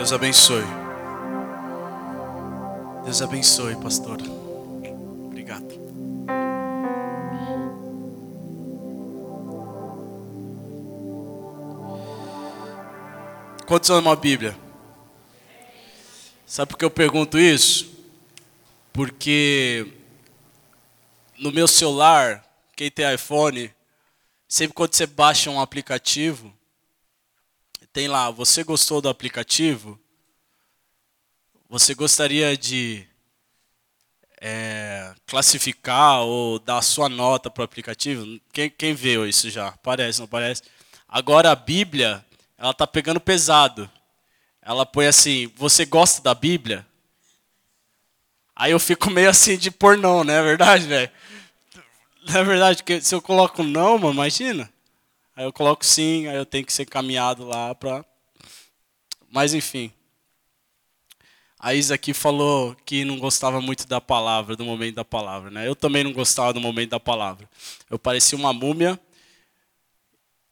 Deus abençoe. Deus abençoe, pastor. Obrigado. Quantos amam a Bíblia? Sabe por que eu pergunto isso? Porque no meu celular, quem tem iPhone, sempre quando você baixa um aplicativo, tem lá, você gostou do aplicativo? Você gostaria de é, classificar ou dar sua nota para o aplicativo? Quem, quem viu isso já? Parece, não parece? Agora a Bíblia, ela tá pegando pesado. Ela põe assim, você gosta da Bíblia? Aí eu fico meio assim de por não, né? É verdade, velho? Não é verdade que se eu coloco não, mano, imagina. Aí eu coloco sim, aí eu tenho que ser caminhado lá para Mas enfim. A Isa aqui falou que não gostava muito da palavra, do momento da palavra, né? Eu também não gostava do momento da palavra. Eu parecia uma múmia,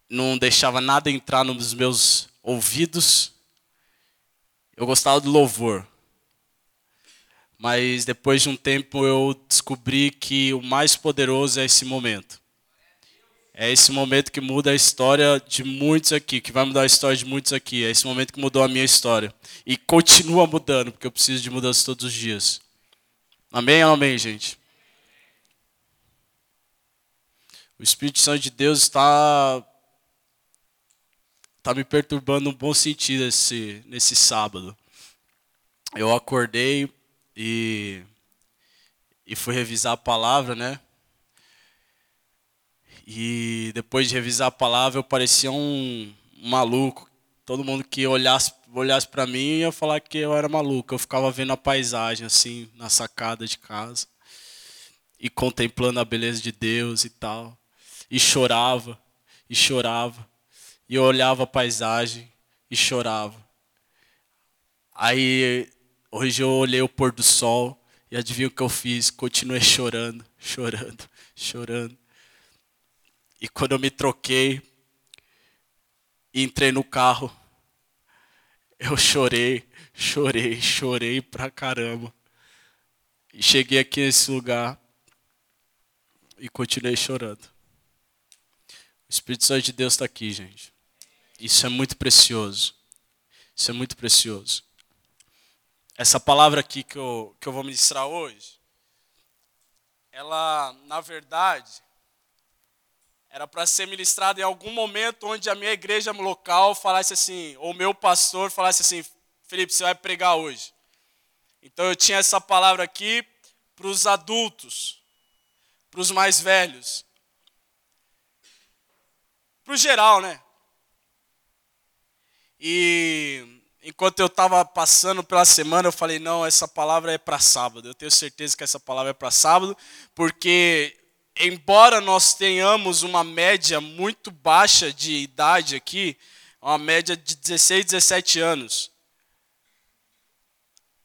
não deixava nada entrar nos meus ouvidos. Eu gostava do louvor. Mas depois de um tempo eu descobri que o mais poderoso é esse momento. É esse momento que muda a história de muitos aqui, que vai mudar a história de muitos aqui. É esse momento que mudou a minha história. E continua mudando, porque eu preciso de mudança todos os dias. Amém amém, gente? O Espírito Santo de Deus está está me perturbando no bom sentido esse, nesse sábado. Eu acordei e, e fui revisar a palavra, né? E depois de revisar a palavra, eu parecia um, maluco. Todo mundo que olhasse, olhasse para mim ia falar que eu era maluco. Eu ficava vendo a paisagem assim, na sacada de casa. E contemplando a beleza de Deus e tal. E chorava, e chorava. E eu olhava a paisagem e chorava. Aí hoje eu olhei o pôr do sol e adivinha o que eu fiz? Continuei chorando, chorando, chorando. E quando eu me troquei e entrei no carro, eu chorei, chorei, chorei pra caramba. E cheguei aqui nesse lugar e continuei chorando. O Espírito Santo de Deus está aqui, gente. Isso é muito precioso. Isso é muito precioso. Essa palavra aqui que eu, que eu vou ministrar hoje, ela, na verdade, era para ser ministrado em algum momento onde a minha igreja local falasse assim, ou meu pastor falasse assim, Felipe, você vai pregar hoje. Então eu tinha essa palavra aqui para os adultos, para os mais velhos, para o geral, né? E enquanto eu estava passando pela semana, eu falei: não, essa palavra é para sábado. Eu tenho certeza que essa palavra é para sábado, porque embora nós tenhamos uma média muito baixa de idade aqui, uma média de 16, 17 anos.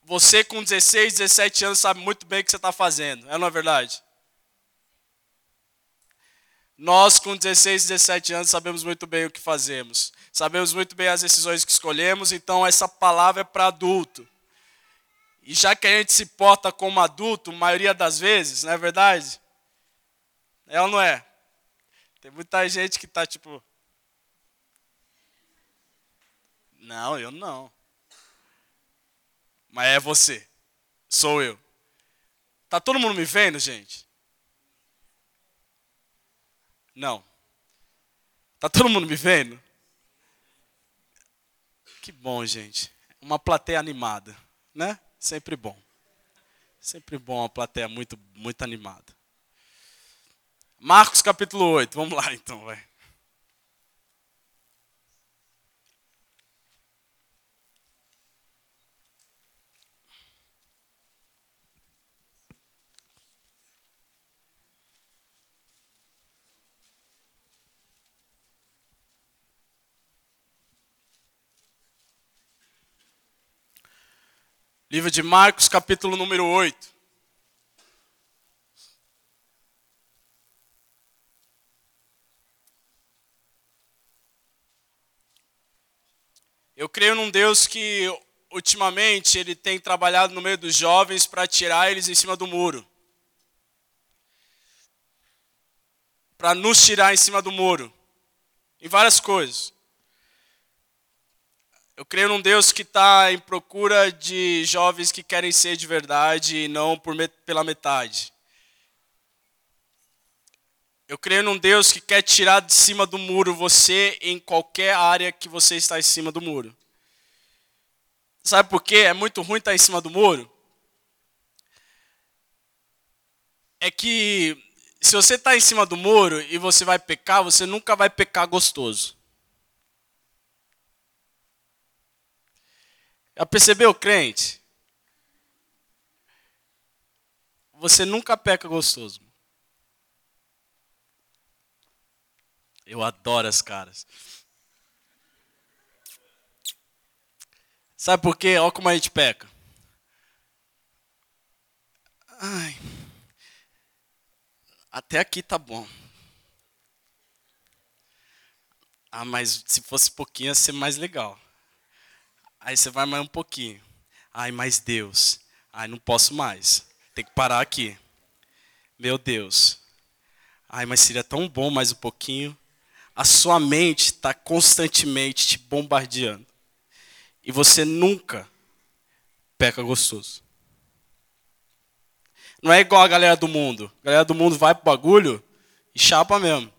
Você com 16, 17 anos sabe muito bem o que você está fazendo, é não é verdade? Nós com 16, 17 anos sabemos muito bem o que fazemos. Sabemos muito bem as decisões que escolhemos, então essa palavra é para adulto. E já que a gente se porta como adulto, a maioria das vezes, não é verdade? É ou não é? Tem muita gente que está tipo. Não, eu não. Mas é você. Sou eu. Tá todo mundo me vendo, gente? Não. Tá todo mundo me vendo? Que bom, gente. Uma plateia animada, né? Sempre bom. Sempre bom uma plateia muito, muito animada. Marcos capítulo 8. Vamos lá então, vai. Livro de Marcos, capítulo número 8. Eu creio num Deus que ultimamente, ele tem trabalhado no meio dos jovens para tirar eles em cima do muro. Para nos tirar em cima do muro. Em várias coisas. Eu creio num Deus que está em procura de jovens que querem ser de verdade e não por, pela metade. Eu creio num Deus que quer tirar de cima do muro você em qualquer área que você está em cima do muro. Sabe por quê? É muito ruim estar em cima do muro. É que se você está em cima do muro e você vai pecar, você nunca vai pecar gostoso. Já percebeu, crente? Você nunca peca gostoso. Eu adoro as caras. Sabe por quê? Olha como a gente peca. Ai. Até aqui tá bom. Ah, mas se fosse pouquinho ia ser mais legal. Aí você vai mais um pouquinho. Ai, mas Deus. Ai, não posso mais. Tem que parar aqui. Meu Deus. Ai, mas seria tão bom mais um pouquinho. A sua mente está constantemente te bombardeando. E você nunca peca gostoso. Não é igual a galera do mundo. A galera do mundo vai pro bagulho e chapa mesmo.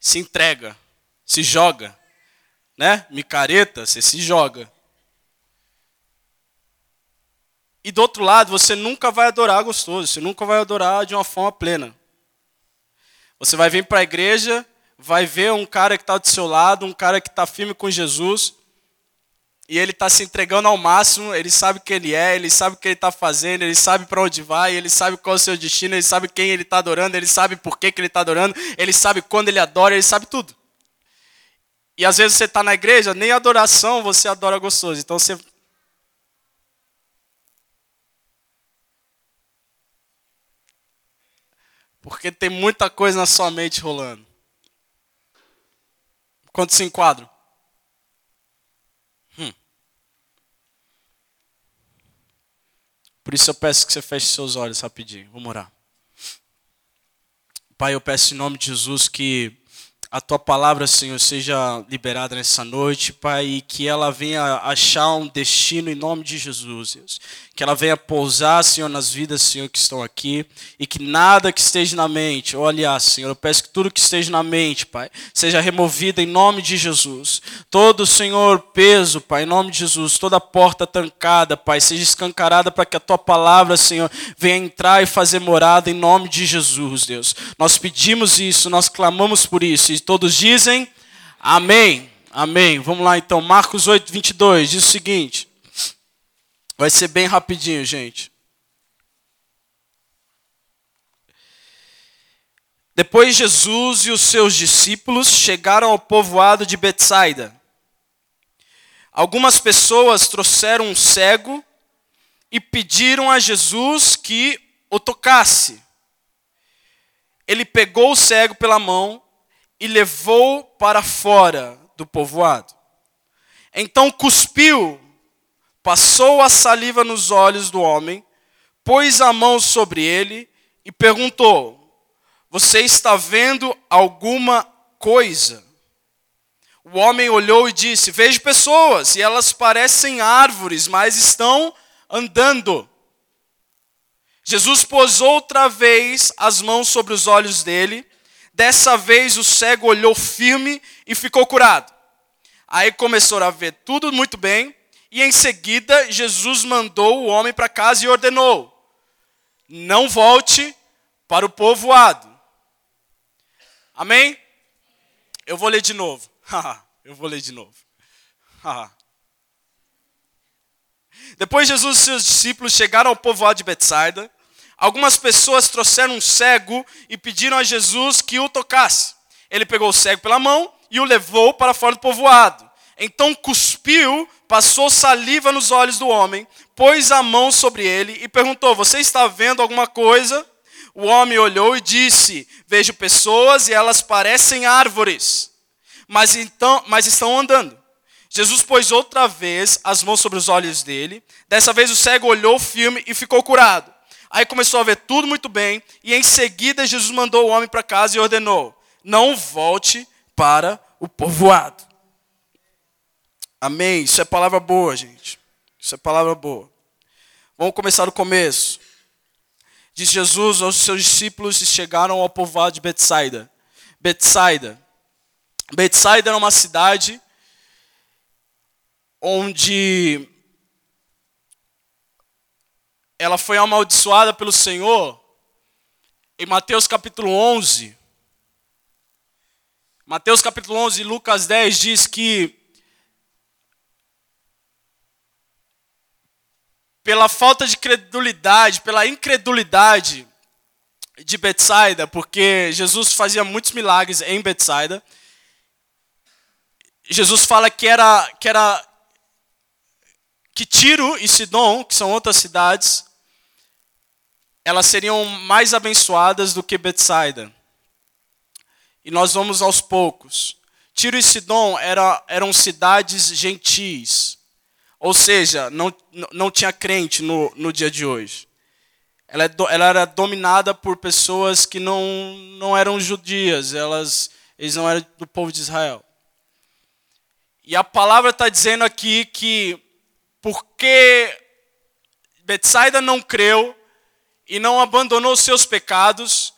Se entrega. Se joga né? Micareta, você se joga. E do outro lado, você nunca vai adorar gostoso, você nunca vai adorar de uma forma plena. Você vai vir para a igreja, vai ver um cara que está do seu lado, um cara que está firme com Jesus, e ele está se entregando ao máximo, ele sabe o que ele é, ele sabe o que ele está fazendo, ele sabe para onde vai, ele sabe qual é o seu destino, ele sabe quem ele está adorando, ele sabe por que, que ele está adorando, ele sabe quando ele adora, ele sabe tudo. E às vezes você está na igreja, nem adoração você adora gostoso. Então você. Porque tem muita coisa na sua mente rolando. Quanto se enquadra? Hum. Por isso eu peço que você feche seus olhos rapidinho. Vamos orar. Pai, eu peço em nome de Jesus que a tua palavra, Senhor, seja liberada nessa noite, Pai, e que ela venha achar um destino em nome de Jesus, Deus. Que ela venha pousar, Senhor, nas vidas, Senhor, que estão aqui, e que nada que esteja na mente, aliás, Senhor, eu peço que tudo que esteja na mente, Pai, seja removido em nome de Jesus. Todo, Senhor, peso, Pai, em nome de Jesus, toda porta trancada, Pai, seja escancarada para que a tua palavra, Senhor, venha entrar e fazer morada em nome de Jesus, Deus. Nós pedimos isso, nós clamamos por isso, todos dizem amém. Amém. Vamos lá então. Marcos 8, 22 diz o seguinte. Vai ser bem rapidinho, gente. Depois Jesus e os seus discípulos chegaram ao povoado de Betsaida. Algumas pessoas trouxeram um cego e pediram a Jesus que o tocasse. Ele pegou o cego pela mão e levou para fora do povoado. Então cuspiu, passou a saliva nos olhos do homem, pôs a mão sobre ele e perguntou: Você está vendo alguma coisa? O homem olhou e disse: Vejo pessoas, e elas parecem árvores, mas estão andando. Jesus pôs outra vez as mãos sobre os olhos dele Dessa vez o cego olhou firme e ficou curado. Aí começou a ver tudo muito bem, e em seguida Jesus mandou o homem para casa e ordenou: Não volte para o povoado. Amém? Eu vou ler de novo. Eu vou ler de novo. Depois Jesus e seus discípulos chegaram ao povoado de Betsaida. Algumas pessoas trouxeram um cego e pediram a Jesus que o tocasse. Ele pegou o cego pela mão e o levou para fora do povoado. Então cuspiu, passou saliva nos olhos do homem, pôs a mão sobre ele e perguntou: Você está vendo alguma coisa? O homem olhou e disse: Vejo pessoas e elas parecem árvores, mas, então, mas estão andando. Jesus pôs outra vez as mãos sobre os olhos dele. Dessa vez o cego olhou o filme e ficou curado. Aí começou a ver tudo muito bem, e em seguida Jesus mandou o homem para casa e ordenou: Não volte para o povoado. Amém. Isso é palavra boa, gente. Isso é palavra boa. Vamos começar do começo. Diz Jesus aos seus discípulos e chegaram ao povoado de Betsaida. Betsaida. Betsaida era uma cidade onde ela foi amaldiçoada pelo Senhor. Em Mateus capítulo 11, Mateus capítulo 11 e Lucas 10 diz que pela falta de credulidade, pela incredulidade de Betsaida, porque Jesus fazia muitos milagres em Betsaida. Jesus fala que era que era que Tiro e Sidom, que são outras cidades, elas seriam mais abençoadas do que Betsaida. E nós vamos aos poucos. Tiro e Sidom era, eram cidades gentis. Ou seja, não, não tinha crente no, no dia de hoje. Ela, é ela era dominada por pessoas que não, não eram judias, elas, eles não eram do povo de Israel. E a palavra está dizendo aqui que porque Betsaida não creu e não abandonou seus pecados,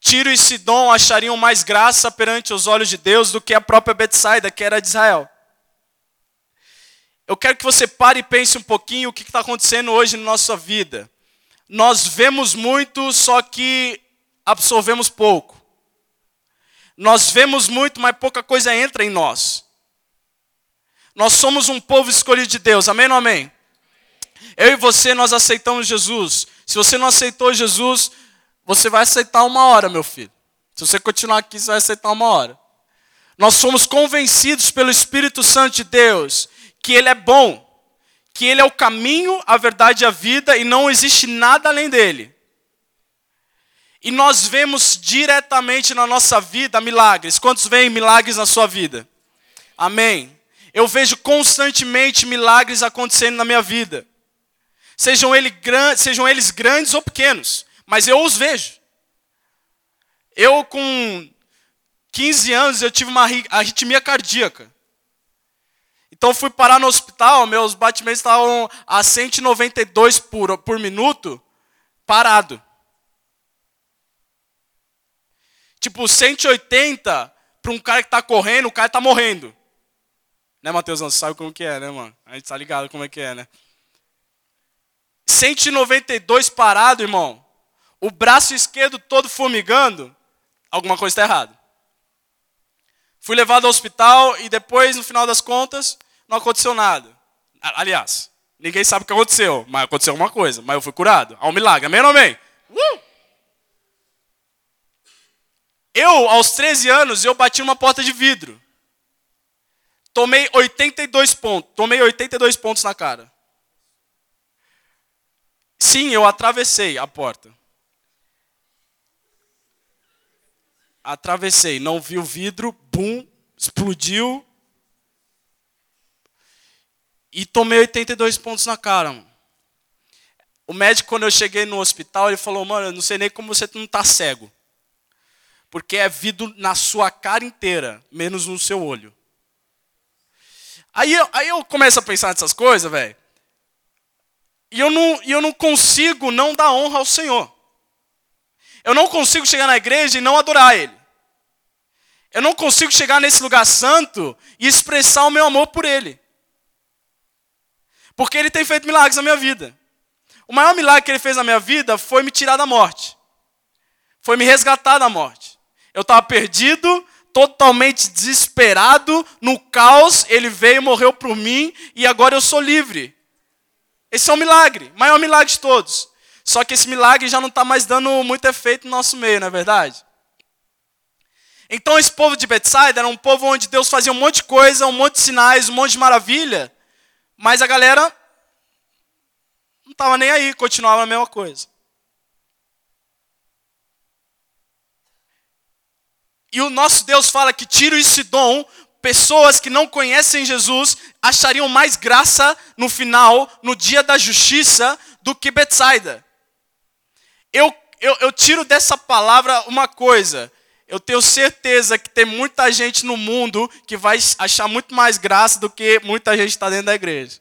Tiro e Sidom achariam mais graça perante os olhos de Deus do que a própria Betsaida, que era de Israel. Eu quero que você pare e pense um pouquinho o que está acontecendo hoje na nossa vida. Nós vemos muito, só que absorvemos pouco. Nós vemos muito, mas pouca coisa entra em nós. Nós somos um povo escolhido de Deus, amém ou amém? Eu e você, nós aceitamos Jesus. Se você não aceitou Jesus, você vai aceitar uma hora, meu filho. Se você continuar aqui, você vai aceitar uma hora. Nós somos convencidos pelo Espírito Santo de Deus que Ele é bom, que Ele é o caminho, a verdade e a vida e não existe nada além dele. E nós vemos diretamente na nossa vida milagres. Quantos veem milagres na sua vida? Amém. Eu vejo constantemente milagres acontecendo na minha vida. Sejam, ele, sejam eles grandes ou pequenos mas eu os vejo. Eu, com 15 anos, eu tive uma arritmia cardíaca. Então fui parar no hospital, meus batimentos estavam a 192 por, por minuto, parado. Tipo, 180 para um cara que está correndo, o cara está morrendo. Né, Matheus? Você sabe como que é, né, mano? A gente tá ligado como é que é, né? 192 parado, irmão o braço esquerdo todo formigando, alguma coisa está errada. Fui levado ao hospital e depois, no final das contas, não aconteceu nada. Aliás, ninguém sabe o que aconteceu, mas aconteceu alguma coisa. Mas eu fui curado. Há um milagre. Amém ou amém? Uh! Eu, aos 13 anos, eu bati numa porta de vidro. Tomei 82 pontos. Tomei 82 pontos na cara. Sim, eu atravessei a porta. atravessei, não vi o vidro, bum, explodiu. E tomei 82 pontos na cara. Mano. O médico, quando eu cheguei no hospital, ele falou: Mano, eu não sei nem como você não está cego. Porque é vidro na sua cara inteira, menos no seu olho. Aí eu, aí eu começo a pensar nessas coisas, velho. E eu não, eu não consigo não dar honra ao Senhor. Eu não consigo chegar na igreja e não adorar Ele. Eu não consigo chegar nesse lugar santo e expressar o meu amor por Ele. Porque Ele tem feito milagres na minha vida. O maior milagre que Ele fez na minha vida foi me tirar da morte. Foi me resgatar da morte. Eu estava perdido, totalmente desesperado, no caos. Ele veio, morreu por mim e agora eu sou livre. Esse é um milagre, maior milagre de todos. Só que esse milagre já não está mais dando muito efeito no nosso meio, não é verdade? Então esse povo de Betsaida era um povo onde Deus fazia um monte de coisa, um monte de sinais, um monte de maravilha, mas a galera não estava nem aí, continuava a mesma coisa. E o nosso Deus fala que Tiro e Sidom pessoas que não conhecem Jesus achariam mais graça no final, no dia da justiça, do que Betsaida. Eu, eu, eu tiro dessa palavra uma coisa. Eu tenho certeza que tem muita gente no mundo que vai achar muito mais graça do que muita gente está dentro da igreja.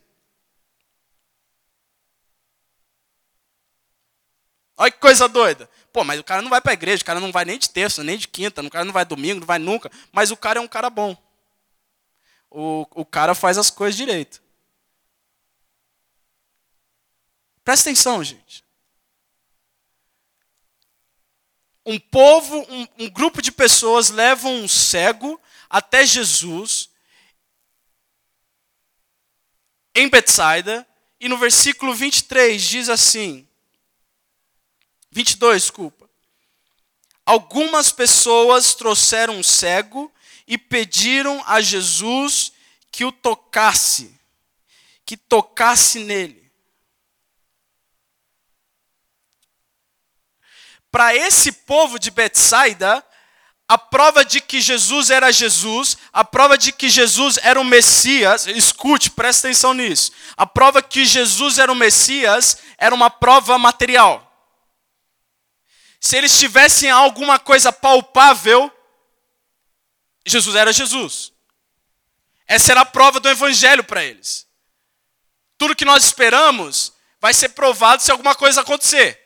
Olha que coisa doida. Pô, mas o cara não vai para a igreja, o cara não vai nem de terça, nem de quinta, o cara não vai domingo, não vai nunca. Mas o cara é um cara bom. O, o cara faz as coisas direito. Presta atenção, gente. Um povo, um, um grupo de pessoas levam um cego até Jesus em Betsaida, e no versículo 23 diz assim: 22, desculpa. Algumas pessoas trouxeram um cego e pediram a Jesus que o tocasse, que tocasse nele. Para esse povo de Betsaida, a prova de que Jesus era Jesus, a prova de que Jesus era o Messias, escute, presta atenção nisso. A prova que Jesus era o Messias era uma prova material. Se eles tivessem alguma coisa palpável, Jesus era Jesus. Essa era a prova do evangelho para eles. Tudo que nós esperamos vai ser provado se alguma coisa acontecer.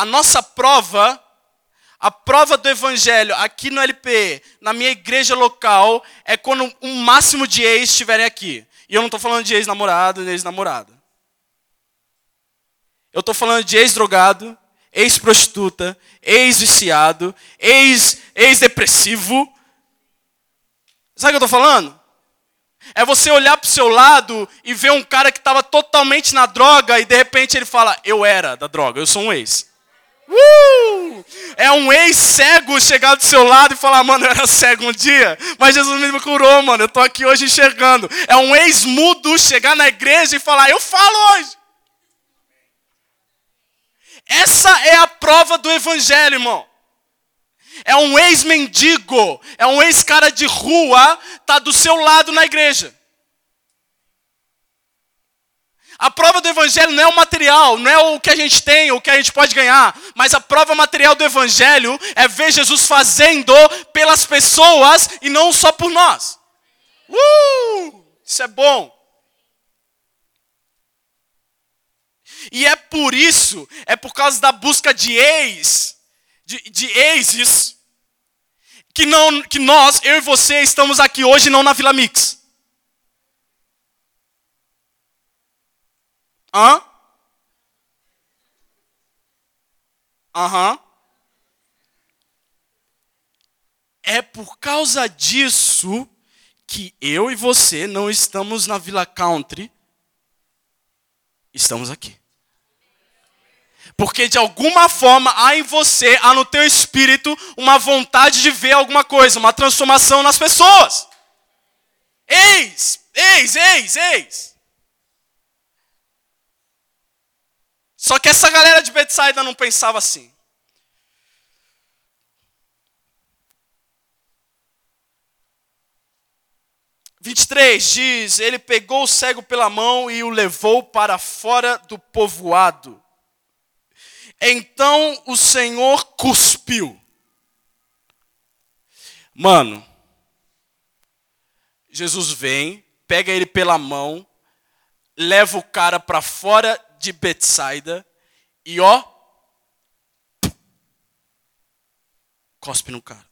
A nossa prova, a prova do evangelho aqui no LP, na minha igreja local, é quando um máximo de ex estiverem aqui. E eu não estou falando de ex-namorado, ex-namorada. Eu estou falando de ex-drogado, ex-prostituta, ex-viciado, ex-depressivo. Sabe o que eu estou falando? É você olhar para o seu lado e ver um cara que estava totalmente na droga e de repente ele fala: Eu era da droga, eu sou um ex. É um ex-cego chegar do seu lado e falar: Mano, eu era cego um dia, mas Jesus me curou, mano, eu estou aqui hoje enxergando. É um ex-mudo chegar na igreja e falar: Eu falo hoje. Essa é a prova do evangelho, irmão. É um ex-mendigo, é um ex-cara de rua, tá do seu lado na igreja. A prova do evangelho não é o material, não é o que a gente tem, o que a gente pode ganhar, mas a prova material do evangelho é ver Jesus fazendo pelas pessoas e não só por nós. Uh! Isso é bom. E é por isso, é por causa da busca de ex, de, de exes, que, não, que nós, eu e você, estamos aqui hoje não na Vila Mix. Hã? Aham. Uhum. É por causa disso que eu e você não estamos na Vila Country, estamos aqui. Porque de alguma forma há em você, há no teu espírito, uma vontade de ver alguma coisa, uma transformação nas pessoas. Eis, eis, eis, eis. Só que essa galera de Betsaida não pensava assim. Vinte diz: ele pegou o cego pela mão e o levou para fora do povoado então o Senhor cuspiu. Mano, Jesus vem, pega ele pela mão, leva o cara para fora de Betsaida e ó, cospe no cara.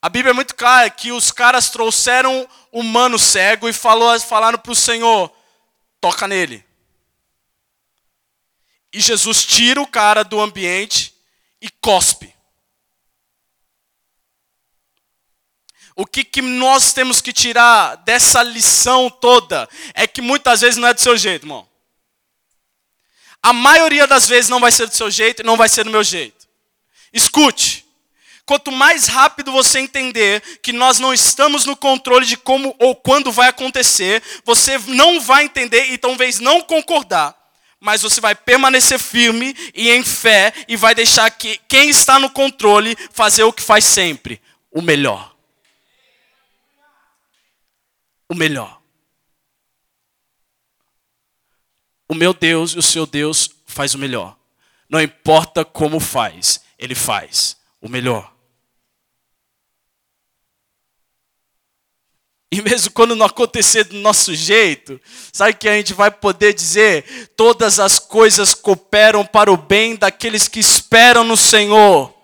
A Bíblia é muito clara que os caras trouxeram o mano cego e falou, falaram para o Senhor: toca nele. E Jesus tira o cara do ambiente e cospe. O que, que nós temos que tirar dessa lição toda é que muitas vezes não é do seu jeito, irmão. A maioria das vezes não vai ser do seu jeito e não vai ser do meu jeito. Escute. Quanto mais rápido você entender que nós não estamos no controle de como ou quando vai acontecer, você não vai entender e talvez não concordar mas você vai permanecer firme e em fé e vai deixar que quem está no controle fazer o que faz sempre, o melhor. O melhor. O meu Deus e o seu Deus faz o melhor. Não importa como faz, ele faz o melhor. E mesmo quando não acontecer do nosso jeito, sabe que a gente vai poder dizer: todas as coisas cooperam para o bem daqueles que esperam no Senhor.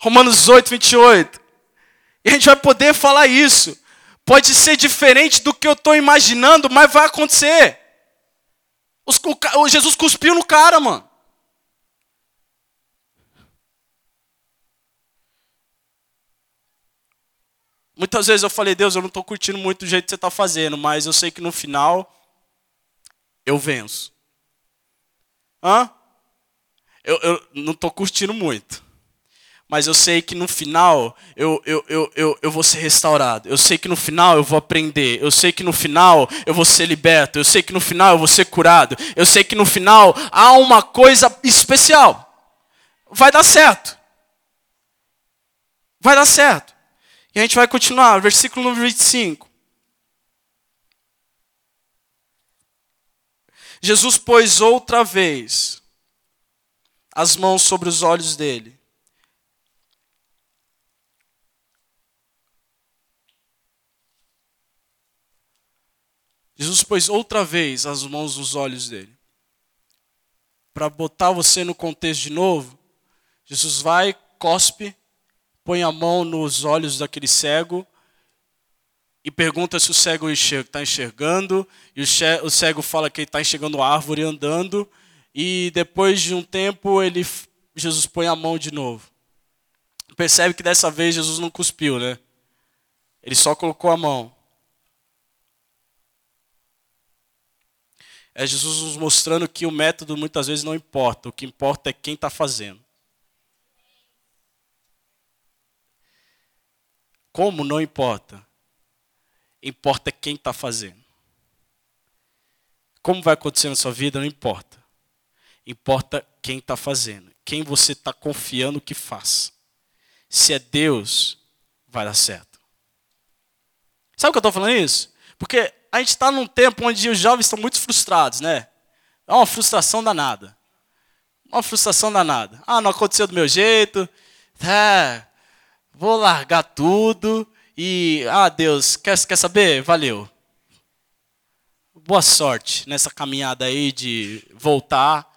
Romanos 8, 28. E a gente vai poder falar isso. Pode ser diferente do que eu estou imaginando, mas vai acontecer. Os, o, Jesus cuspiu no cara, mano. Muitas vezes eu falei, Deus, eu não estou curtindo muito do jeito que você está fazendo, mas eu sei que no final eu venço. Hã? Eu, eu não estou curtindo muito. Mas eu sei que no final eu, eu, eu, eu, eu vou ser restaurado. Eu sei que no final eu vou aprender. Eu sei que no final eu vou ser liberto. Eu sei que no final eu vou ser curado. Eu sei que no final há uma coisa especial. Vai dar certo. Vai dar certo. E a gente vai continuar, versículo número 25. Jesus pôs outra vez as mãos sobre os olhos dele. Jesus pôs outra vez as mãos nos olhos dele. Para botar você no contexto de novo, Jesus vai, cospe, põe a mão nos olhos daquele cego e pergunta se o cego está enxergando, e o cego fala que ele está enxergando a árvore andando, e depois de um tempo ele, Jesus põe a mão de novo. Percebe que dessa vez Jesus não cuspiu, né? Ele só colocou a mão. É Jesus nos mostrando que o método muitas vezes não importa, o que importa é quem está fazendo. Como não importa. Importa quem está fazendo. Como vai acontecer na sua vida, não importa. Importa quem está fazendo. Quem você está confiando que faz. Se é Deus, vai dar certo. Sabe o que eu estou falando isso? Porque a gente está num tempo onde os jovens estão muito frustrados, né? É uma frustração danada. Uma frustração danada. Ah, não aconteceu do meu jeito. É, vou largar tudo e, ah, Deus, quer, quer saber? Valeu. Boa sorte nessa caminhada aí de voltar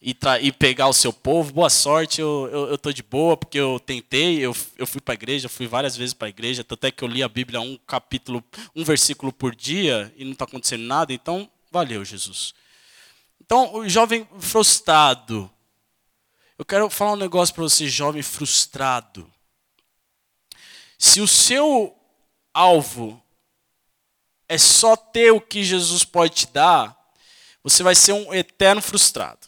e, e pegar o seu povo. Boa sorte, eu, eu, eu tô de boa, porque eu tentei, eu, eu fui para a igreja, fui várias vezes para a igreja, até que eu li a Bíblia um capítulo, um versículo por dia e não está acontecendo nada, então valeu, Jesus. Então, o jovem frustrado. Eu quero falar um negócio para você, jovem frustrado. Se o seu alvo é só ter o que Jesus pode te dar, você vai ser um eterno frustrado.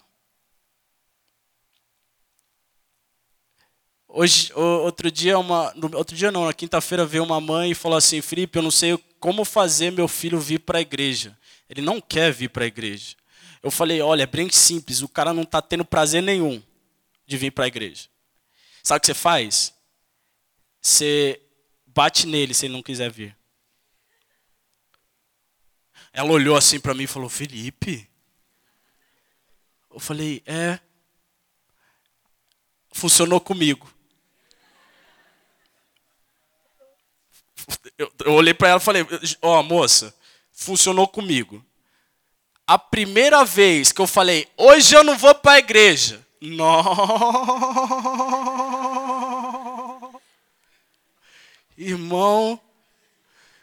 Hoje, outro dia, uma, outro dia não, na quinta-feira veio uma mãe e falou assim, Felipe, eu não sei como fazer meu filho vir para a igreja. Ele não quer vir para a igreja. Eu falei, olha, é bem simples, o cara não está tendo prazer nenhum de vir para a igreja. Sabe o que você faz? Você bate nele se ele não quiser vir. Ela olhou assim para mim e falou: Felipe. Eu falei: É. Funcionou comigo. Eu, eu olhei para ela e falei: Ó, oh, moça, funcionou comigo. A primeira vez que eu falei: Hoje eu não vou para a igreja. Não. Irmão,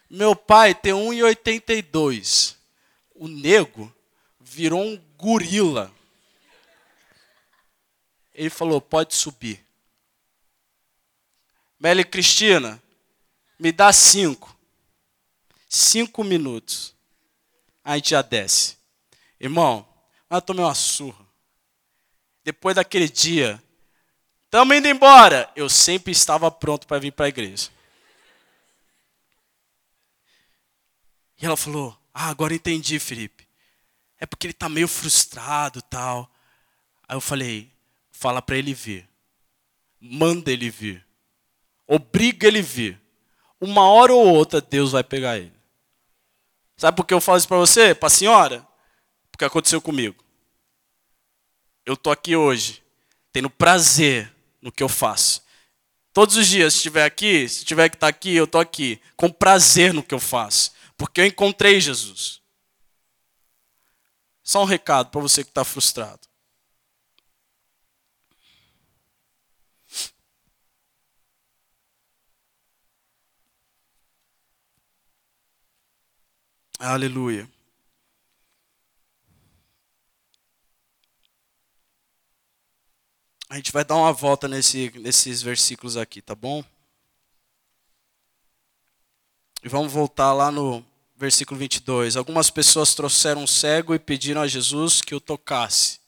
meu pai tem 1,82. O nego virou um gorila. Ele falou: pode subir. Meli Cristina, me dá cinco. Cinco minutos. A gente já desce. Irmão, eu tomei uma surra. Depois daquele dia, estamos indo embora. Eu sempre estava pronto para vir para a igreja. E ela falou: Ah, agora entendi, Felipe. É porque ele está meio frustrado tal. Aí eu falei, fala para ele vir. Manda ele vir. Obriga ele vir. Uma hora ou outra Deus vai pegar ele. Sabe por que eu falo isso para você? Para a senhora? Porque aconteceu comigo. Eu tô aqui hoje, tendo prazer no que eu faço. Todos os dias, se estiver aqui, se tiver que estar tá aqui, eu tô aqui, com prazer no que eu faço. Porque eu encontrei Jesus. Só um recado para você que está frustrado. Aleluia. A gente vai dar uma volta nesse, nesses versículos aqui, tá bom? E vamos voltar lá no versículo 22. Algumas pessoas trouxeram um cego e pediram a Jesus que o tocasse.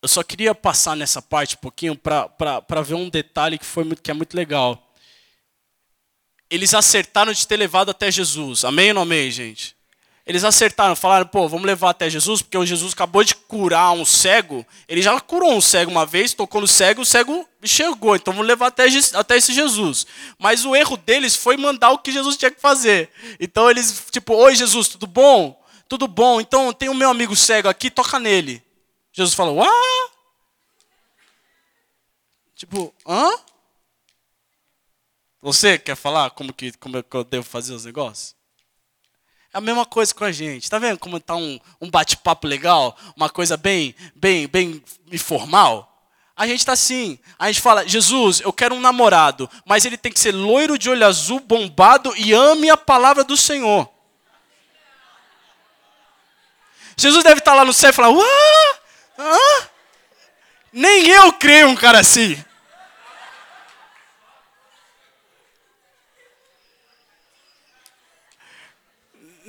Eu só queria passar nessa parte um pouquinho para ver um detalhe que, foi que é muito legal. Eles acertaram de ter levado até Jesus. Amém ou não amém, gente? Eles acertaram, falaram, pô, vamos levar até Jesus, porque o Jesus acabou de curar um cego. Ele já curou um cego uma vez, tocou no cego, o cego chegou. Então vamos levar até, até esse Jesus. Mas o erro deles foi mandar o que Jesus tinha que fazer. Então eles, tipo, oi Jesus, tudo bom? Tudo bom. Então tem o meu amigo cego aqui, toca nele. Jesus falou, ah? Tipo, hã? Você quer falar como que, como é que eu devo fazer os negócios? É a mesma coisa com a gente. Tá vendo como tá um, um bate-papo legal? Uma coisa bem, bem, bem informal? A gente está assim. A gente fala, Jesus, eu quero um namorado, mas ele tem que ser loiro de olho azul, bombado e ame a palavra do Senhor. Jesus deve estar tá lá no céu e falar, Uá! Ah? Nem eu creio um cara assim.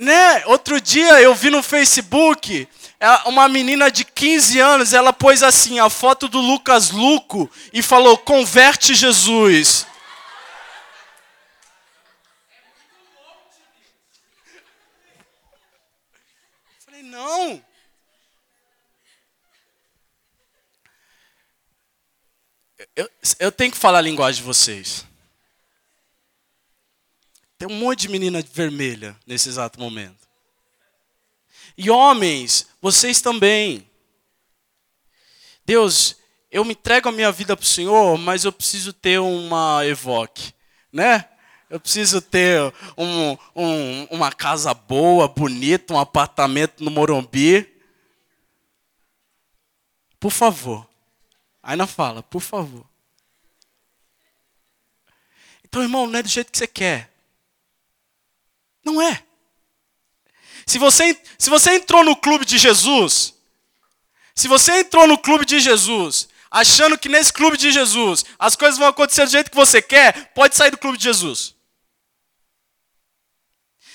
Né? Outro dia eu vi no Facebook é, uma menina de 15 anos, ela pôs assim a foto do Lucas Luco e falou: "Converte Jesus". Eu falei: "Não". Eu, eu tenho que falar a linguagem de vocês. Tem um monte de menina vermelha nesse exato momento. E homens, vocês também. Deus, eu me entrego a minha vida para o Senhor, mas eu preciso ter uma Evoque, né? Eu preciso ter um, um, uma casa boa, bonita, um apartamento no Morumbi. Por favor. Aí não fala, por favor. Então, irmão, não é do jeito que você quer. Não é. Se você, se você entrou no clube de Jesus, se você entrou no clube de Jesus, achando que nesse clube de Jesus as coisas vão acontecer do jeito que você quer, pode sair do clube de Jesus.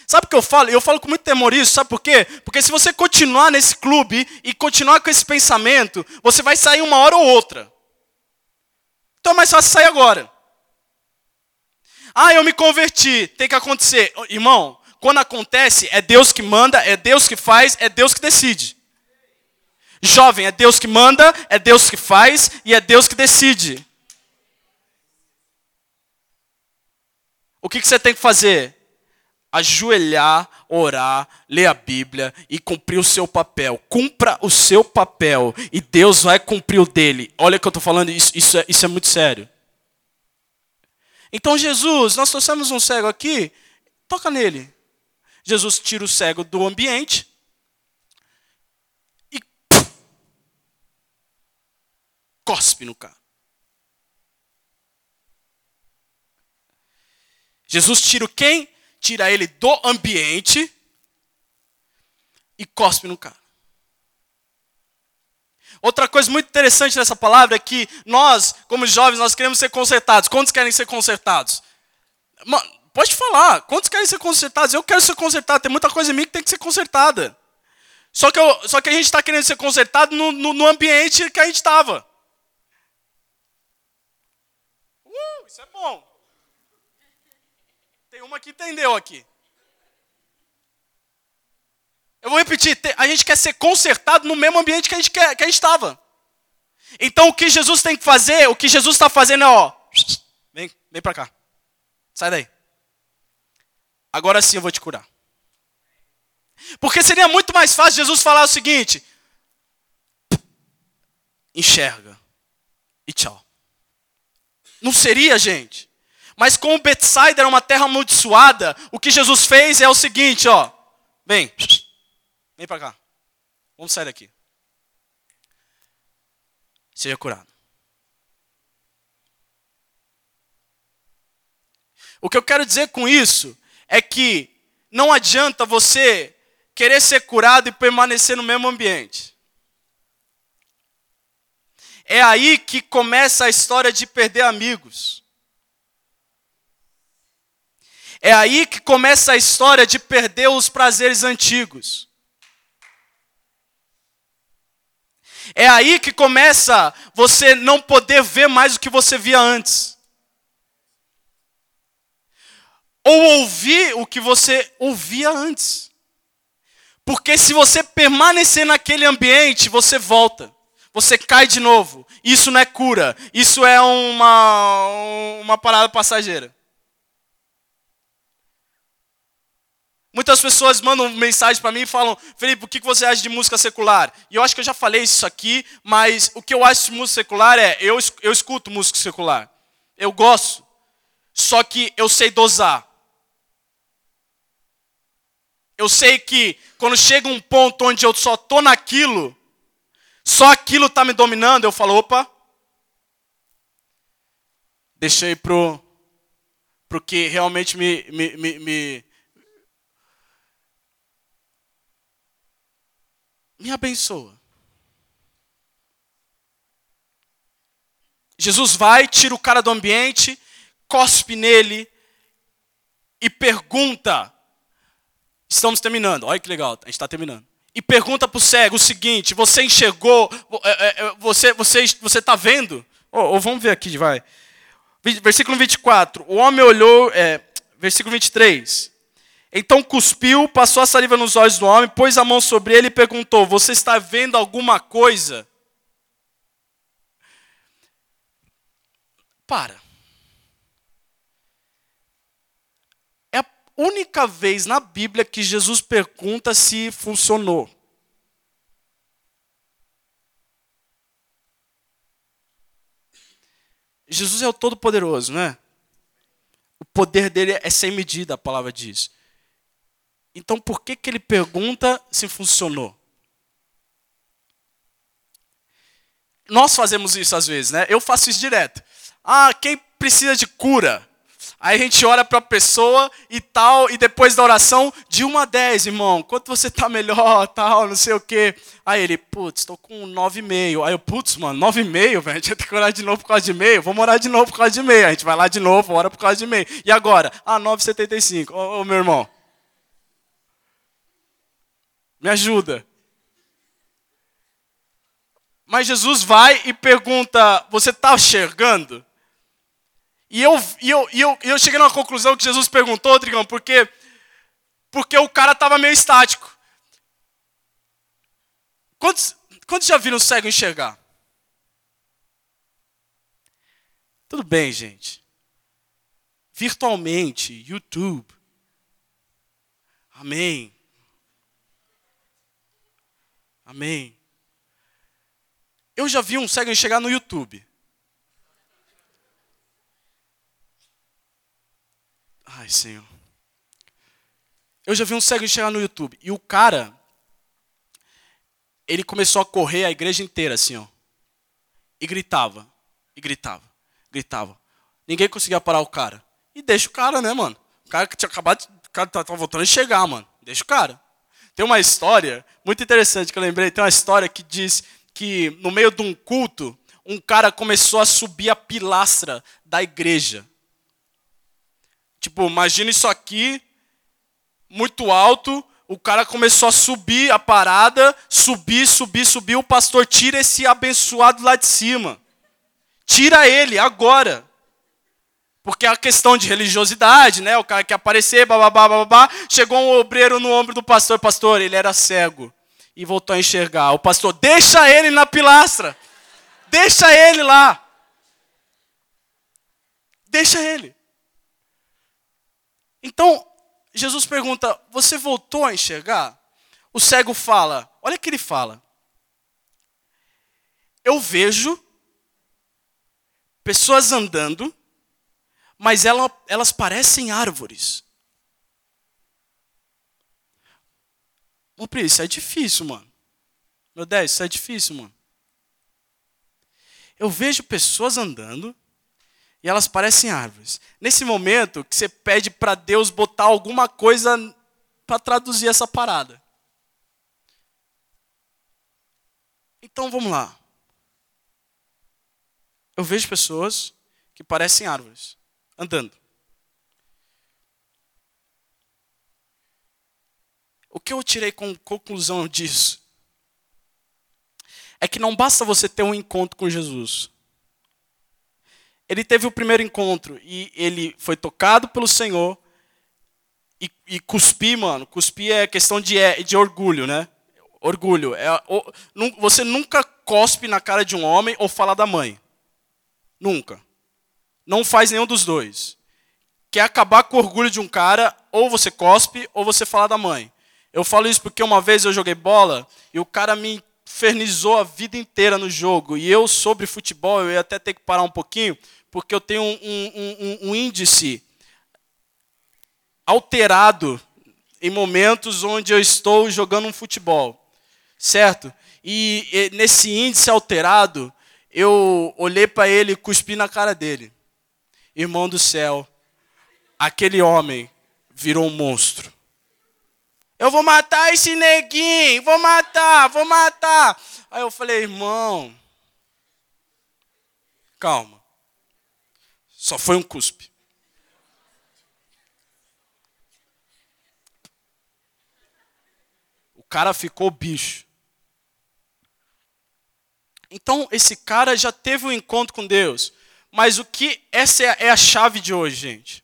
Sabe o que eu falo? Eu falo com muito temor isso, sabe por quê? Porque se você continuar nesse clube e continuar com esse pensamento, você vai sair uma hora ou outra. Então é mais fácil sair agora. Ah, eu me converti, tem que acontecer. Irmão, quando acontece, é Deus que manda, é Deus que faz, é Deus que decide. Jovem, é Deus que manda, é Deus que faz e é Deus que decide. O que, que você tem que fazer? Ajoelhar, orar, ler a Bíblia e cumprir o seu papel. Cumpra o seu papel e Deus vai cumprir o dele. Olha o que eu estou falando, isso, isso, é, isso é muito sério. Então, Jesus, nós trouxemos um cego aqui, toca nele. Jesus tira o cego do ambiente e cospe no cara. Jesus tira quem? Tira ele do ambiente e cospe no cara. Outra coisa muito interessante nessa palavra é que nós, como jovens, nós queremos ser consertados. Quantos querem ser consertados? Pode falar. Quantos querem ser consertados? Eu quero ser consertado. Tem muita coisa em mim que tem que ser consertada. Só que, eu, só que a gente está querendo ser consertado no, no, no, ambiente que a gente estava. Uh, isso é bom. Tem uma que entendeu aqui. Eu vou repetir, a gente quer ser consertado no mesmo ambiente que a gente quer, que a gente estava. Então o que Jesus tem que fazer, o que Jesus está fazendo é, ó, vem, vem para cá. Sai daí. Agora sim eu vou te curar. Porque seria muito mais fácil Jesus falar o seguinte: enxerga e tchau. Não seria, gente. Mas como Betsaida era uma terra amaldiçoada, o que Jesus fez é o seguinte, ó. Vem. Vem para cá. Vamos sair daqui. Seja curado. O que eu quero dizer com isso é que não adianta você querer ser curado e permanecer no mesmo ambiente. É aí que começa a história de perder amigos. É aí que começa a história de perder os prazeres antigos. É aí que começa você não poder ver mais o que você via antes. Ou ouvir o que você ouvia antes. Porque se você permanecer naquele ambiente, você volta. Você cai de novo. Isso não é cura. Isso é uma, uma parada passageira. Muitas pessoas mandam mensagem para mim e falam, Felipe, o que você acha de música secular? E eu acho que eu já falei isso aqui, mas o que eu acho de música secular é, eu, eu escuto música secular. Eu gosto. Só que eu sei dosar. Eu sei que quando chega um ponto onde eu só tô naquilo, só aquilo está me dominando, eu falo, opa, deixei pro, pro que realmente me, me, me, me me abençoa. Jesus vai, tira o cara do ambiente, cospe nele e pergunta. Estamos terminando, olha que legal, a gente está terminando. E pergunta para o cego o seguinte: você enxergou, é, é, é, você você você está vendo? Ou, ou, vamos ver aqui, vai. Versículo 24. O homem olhou, é, versículo 23. Então cuspiu, passou a saliva nos olhos do homem, pôs a mão sobre ele e perguntou: Você está vendo alguma coisa? Para. É a única vez na Bíblia que Jesus pergunta se funcionou. Jesus é o Todo-Poderoso, não é? O poder dele é sem medida, a palavra diz. Então por que, que ele pergunta se funcionou? Nós fazemos isso às vezes, né? Eu faço isso direto. Ah, quem precisa de cura? Aí a gente ora para a pessoa e tal, e depois da oração, de 1 a 10, irmão, quanto você está melhor, tal, não sei o quê. Aí ele, putz, estou com 9,5. Aí eu, putz, mano, 9,5, velho, a gente vai ter que orar de novo por causa de meio. Vamos orar de novo por causa de meio. A gente vai lá de novo, ora por causa de meio. E agora? Ah, 9,75. Ô, ô, meu irmão, me ajuda. Mas Jesus vai e pergunta: Você está enxergando? E eu, e, eu, e, eu, eu cheguei numa conclusão que Jesus perguntou, Drigão, porque, porque o cara estava meio estático. Quantos, quantos já viram o cego enxergar? Tudo bem, gente. Virtualmente, YouTube. Amém. Amém. Eu já vi um cego chegar no YouTube. Ai, Senhor. Eu já vi um cego chegar no YouTube. E o cara, ele começou a correr a igreja inteira, assim, ó. E gritava, e gritava, gritava. Ninguém conseguia parar o cara. E deixa o cara, né, mano? O cara que tinha acabado, o cara tá voltando a chegar, mano. Deixa o cara. Tem uma história muito interessante que eu lembrei. Tem uma história que diz que no meio de um culto, um cara começou a subir a pilastra da igreja. Tipo, imagina isso aqui, muito alto, o cara começou a subir a parada, subir, subir, subir, o pastor tira esse abençoado lá de cima. Tira ele agora. Porque a questão de religiosidade, né? O cara quer aparecer, bababá, bababá. Chegou um obreiro no ombro do pastor. Pastor, ele era cego. E voltou a enxergar. O pastor, deixa ele na pilastra. Deixa ele lá. Deixa ele. Então, Jesus pergunta: Você voltou a enxergar? O cego fala: Olha o que ele fala. Eu vejo pessoas andando, mas ela, elas parecem árvores. Ô, Pri, isso é difícil, mano. Meu 10, isso é difícil, mano. Eu vejo pessoas andando, e elas parecem árvores. Nesse momento que você pede para Deus botar alguma coisa para traduzir essa parada. Então vamos lá. Eu vejo pessoas que parecem árvores andando. O que eu tirei com conclusão disso? É que não basta você ter um encontro com Jesus ele teve o primeiro encontro e ele foi tocado pelo Senhor. E, e cuspir, mano, cuspir é questão de, é, de orgulho, né? Orgulho. É, você nunca cospe na cara de um homem ou fala da mãe. Nunca. Não faz nenhum dos dois. Quer acabar com o orgulho de um cara, ou você cospe ou você fala da mãe. Eu falo isso porque uma vez eu joguei bola e o cara me infernizou a vida inteira no jogo. E eu, sobre futebol, eu ia até ter que parar um pouquinho, porque eu tenho um, um, um, um índice alterado em momentos onde eu estou jogando um futebol, certo? E, e nesse índice alterado, eu olhei para ele e cuspi na cara dele. Irmão do céu, aquele homem virou um monstro. Eu vou matar esse neguinho, vou matar, vou matar. Aí eu falei, irmão, calma. Só foi um cuspe. O cara ficou bicho. Então, esse cara já teve um encontro com Deus. Mas o que. Essa é a chave de hoje, gente.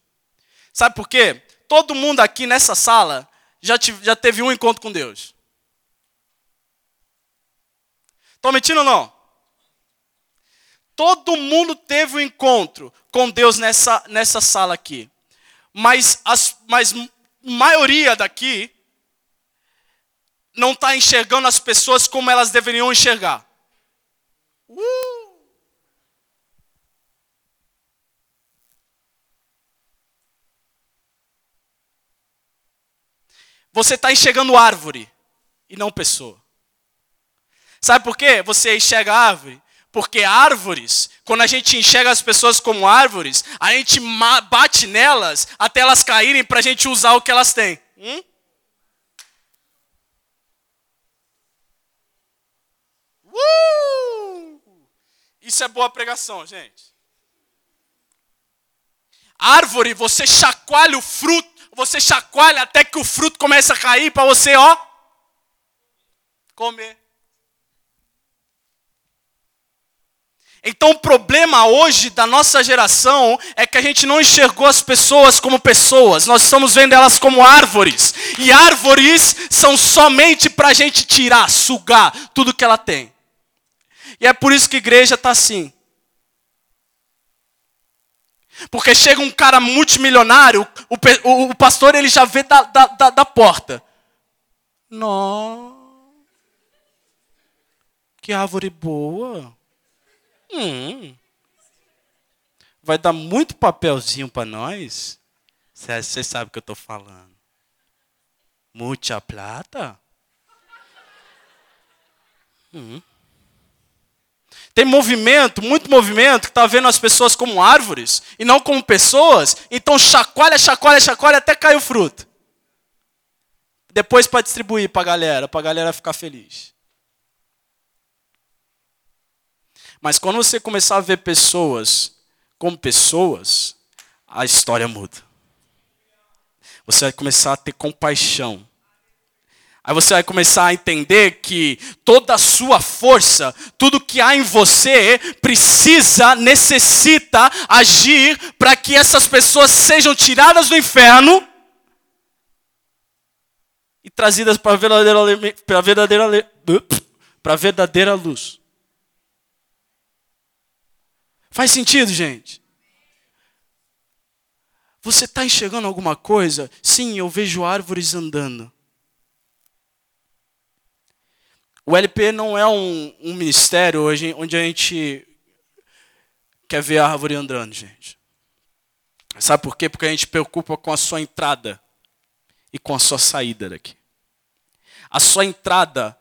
Sabe por quê? Todo mundo aqui nessa sala já, já teve um encontro com Deus. Estou mentindo ou não? Todo mundo teve um encontro com Deus nessa, nessa sala aqui. Mas, as, mas maioria daqui não está enxergando as pessoas como elas deveriam enxergar. Uh! Você está enxergando árvore e não pessoa. Sabe por quê? Você enxerga árvore porque árvores, quando a gente enxerga as pessoas como árvores, a gente bate nelas até elas caírem para a gente usar o que elas têm. Hum? Uh! Isso é boa pregação, gente. Árvore, você chacoalha o fruto, você chacoalha até que o fruto comece a cair para você, ó, comer. Então o problema hoje da nossa geração é que a gente não enxergou as pessoas como pessoas, nós estamos vendo elas como árvores. E árvores são somente para a gente tirar, sugar tudo que ela tem. E é por isso que a igreja está assim. Porque chega um cara multimilionário, o, o, o pastor ele já vê da, da, da, da porta. Não. Que árvore boa. Hum. Vai dar muito papelzinho para nós? Você sabe o que eu estou falando. Muita plata? Hum. Tem movimento, muito movimento, que está vendo as pessoas como árvores e não como pessoas. Então chacoalha, chacoalha, chacoalha até cair o fruto. Depois para distribuir para a galera, para a galera ficar feliz. Mas quando você começar a ver pessoas como pessoas, a história muda. Você vai começar a ter compaixão. Aí você vai começar a entender que toda a sua força, tudo que há em você, precisa, necessita agir para que essas pessoas sejam tiradas do inferno e trazidas para a verdadeira, para a verdadeira, para a verdadeira luz. Faz sentido, gente? Você está enxergando alguma coisa? Sim, eu vejo árvores andando. O LP não é um, um ministério hoje onde a gente quer ver a árvore andando, gente. Sabe por quê? Porque a gente preocupa com a sua entrada e com a sua saída daqui. A sua entrada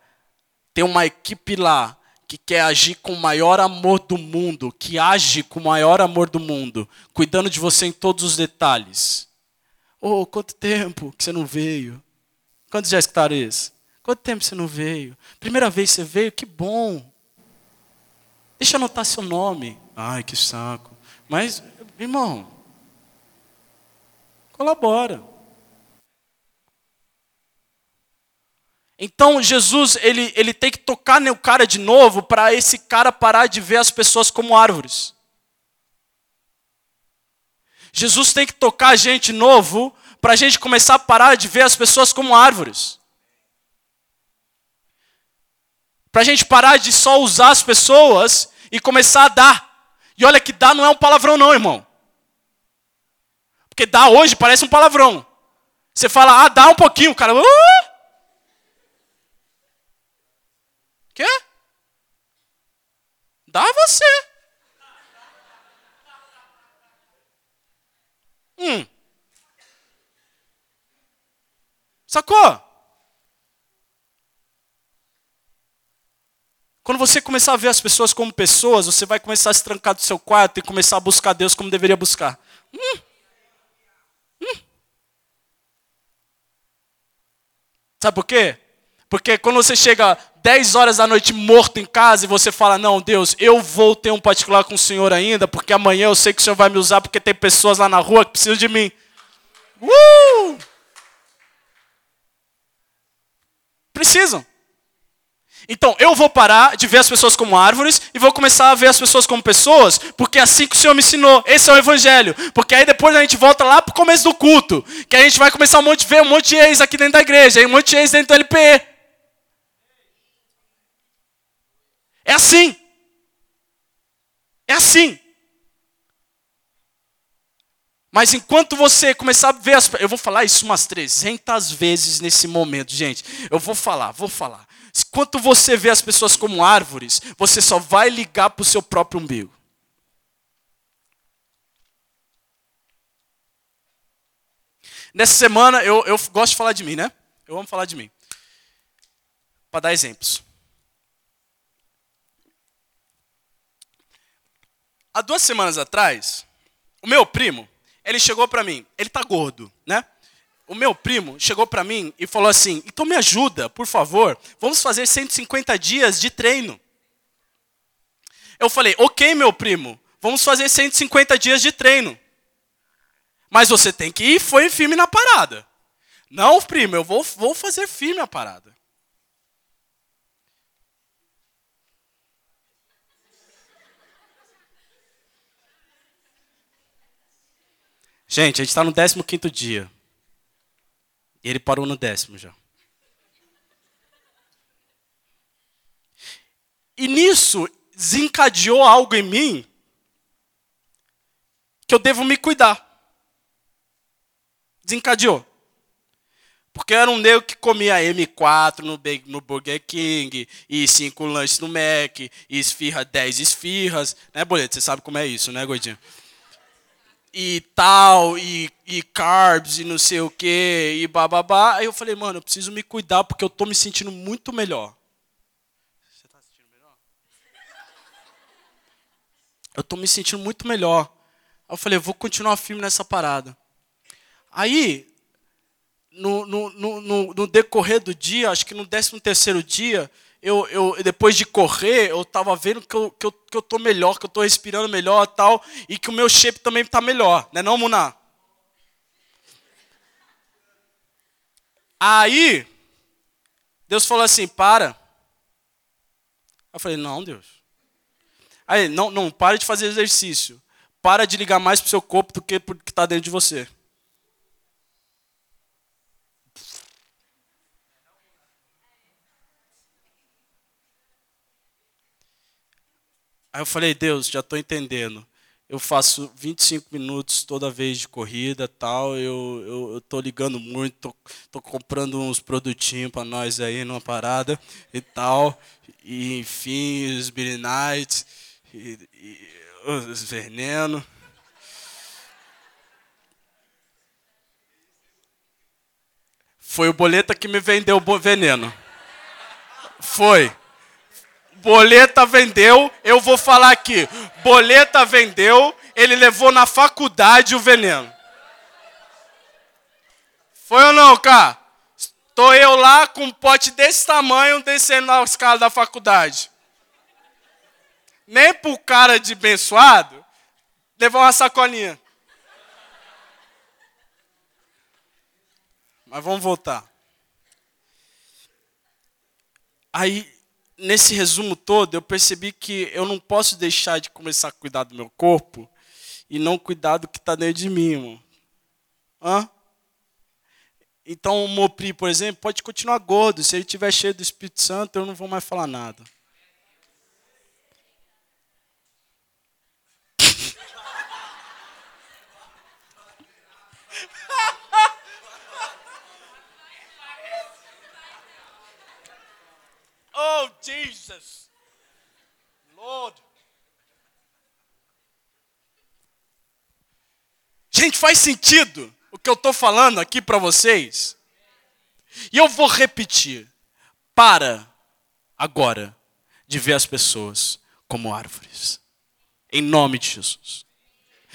tem uma equipe lá que quer agir com o maior amor do mundo, que age com o maior amor do mundo, cuidando de você em todos os detalhes. Oh, quanto tempo que você não veio? Quantos já escutaram isso? Quanto tempo você não veio? Primeira vez você veio, que bom. Deixa eu anotar seu nome. Ai, que saco. Mas, irmão, colabora. Então Jesus ele, ele tem que tocar no cara de novo para esse cara parar de ver as pessoas como árvores. Jesus tem que tocar a gente novo para a gente começar a parar de ver as pessoas como árvores. Para a gente parar de só usar as pessoas e começar a dar. E olha que dar não é um palavrão, não, irmão. Porque dar hoje parece um palavrão. Você fala, ah, dá um pouquinho, o cara. Uh! Quê? Dá você. Hum. Sacou? Quando você começar a ver as pessoas como pessoas, você vai começar a se trancar do seu quarto e começar a buscar Deus como deveria buscar. Hum. Hum. Sabe por quê? Porque quando você chega 10 horas da noite morto em casa e você fala: Não, Deus, eu vou ter um particular com o Senhor ainda, porque amanhã eu sei que o Senhor vai me usar, porque tem pessoas lá na rua que precisam de mim. Uh! Precisam. Então, eu vou parar de ver as pessoas como árvores e vou começar a ver as pessoas como pessoas, porque é assim que o Senhor me ensinou. Esse é o evangelho. Porque aí depois a gente volta lá para o começo do culto, que a gente vai começar um ver um monte de ex aqui dentro da igreja, um monte de ex dentro do LP. É assim. É assim. Mas enquanto você começar a ver as. Eu vou falar isso umas 300 vezes nesse momento, gente. Eu vou falar, vou falar. Enquanto você vê as pessoas como árvores, você só vai ligar para o seu próprio umbigo. Nessa semana, eu, eu gosto de falar de mim, né? Eu amo falar de mim. Para dar exemplos. Há duas semanas atrás, o meu primo, ele chegou para mim. Ele tá gordo, né? O meu primo chegou para mim e falou assim: então me ajuda, por favor, vamos fazer 150 dias de treino. Eu falei: ok, meu primo, vamos fazer 150 dias de treino. Mas você tem que ir foi firme na parada. Não, primo, eu vou, vou fazer firme a parada. Gente, a gente está no 15 dia. E ele parou no décimo já. E nisso desencadeou algo em mim que eu devo me cuidar. Desencadeou. Porque eu era um nego que comia M4 no, no Burger King, e cinco lanches no Mac, e esfirra 10 esfirras. Né, Boleto? Você sabe como é isso, né, Gordinho? E tal, e, e carbs, e não sei o que, e bababá. Aí eu falei, mano, eu preciso me cuidar porque eu tô me sentindo muito melhor. Você tá sentindo melhor? Eu tô me sentindo muito melhor. Aí eu falei, eu vou continuar firme nessa parada. Aí, no, no, no, no decorrer do dia, acho que no 13 terceiro dia, eu, eu, depois de correr, eu estava vendo que eu, que, eu, que eu tô melhor, que eu estou respirando melhor tal, e que o meu shape também está melhor, né não, Muná? Aí, Deus falou assim: para. Eu falei: não, Deus. Aí, não, não, para de fazer exercício. Para de ligar mais para o seu corpo do que para o que está dentro de você. Aí eu falei, Deus, já estou entendendo. Eu faço 25 minutos toda vez de corrida tal. Eu estou ligando muito, estou comprando uns produtinhos para nós aí numa parada e tal. E, enfim, os Billy Nights, e, e, os venenos. Foi o boleta que me vendeu o veneno. Foi. Boleta vendeu, eu vou falar aqui. Boleta vendeu, ele levou na faculdade o veneno. Foi ou não, cara? Tô eu lá com um pote desse tamanho descendo na escala da faculdade. Nem pro cara de abençoado levou uma sacolinha. Mas vamos voltar. Aí nesse resumo todo, eu percebi que eu não posso deixar de começar a cuidar do meu corpo e não cuidar do que está dentro de mim, irmão. Hã? Então, o Mopri, por exemplo, pode continuar gordo. Se ele estiver cheio do Espírito Santo, eu não vou mais falar nada. Oh, Jesus. Lord. Gente, faz sentido o que eu estou falando aqui para vocês? E eu vou repetir. Para agora de ver as pessoas como árvores. Em nome de Jesus.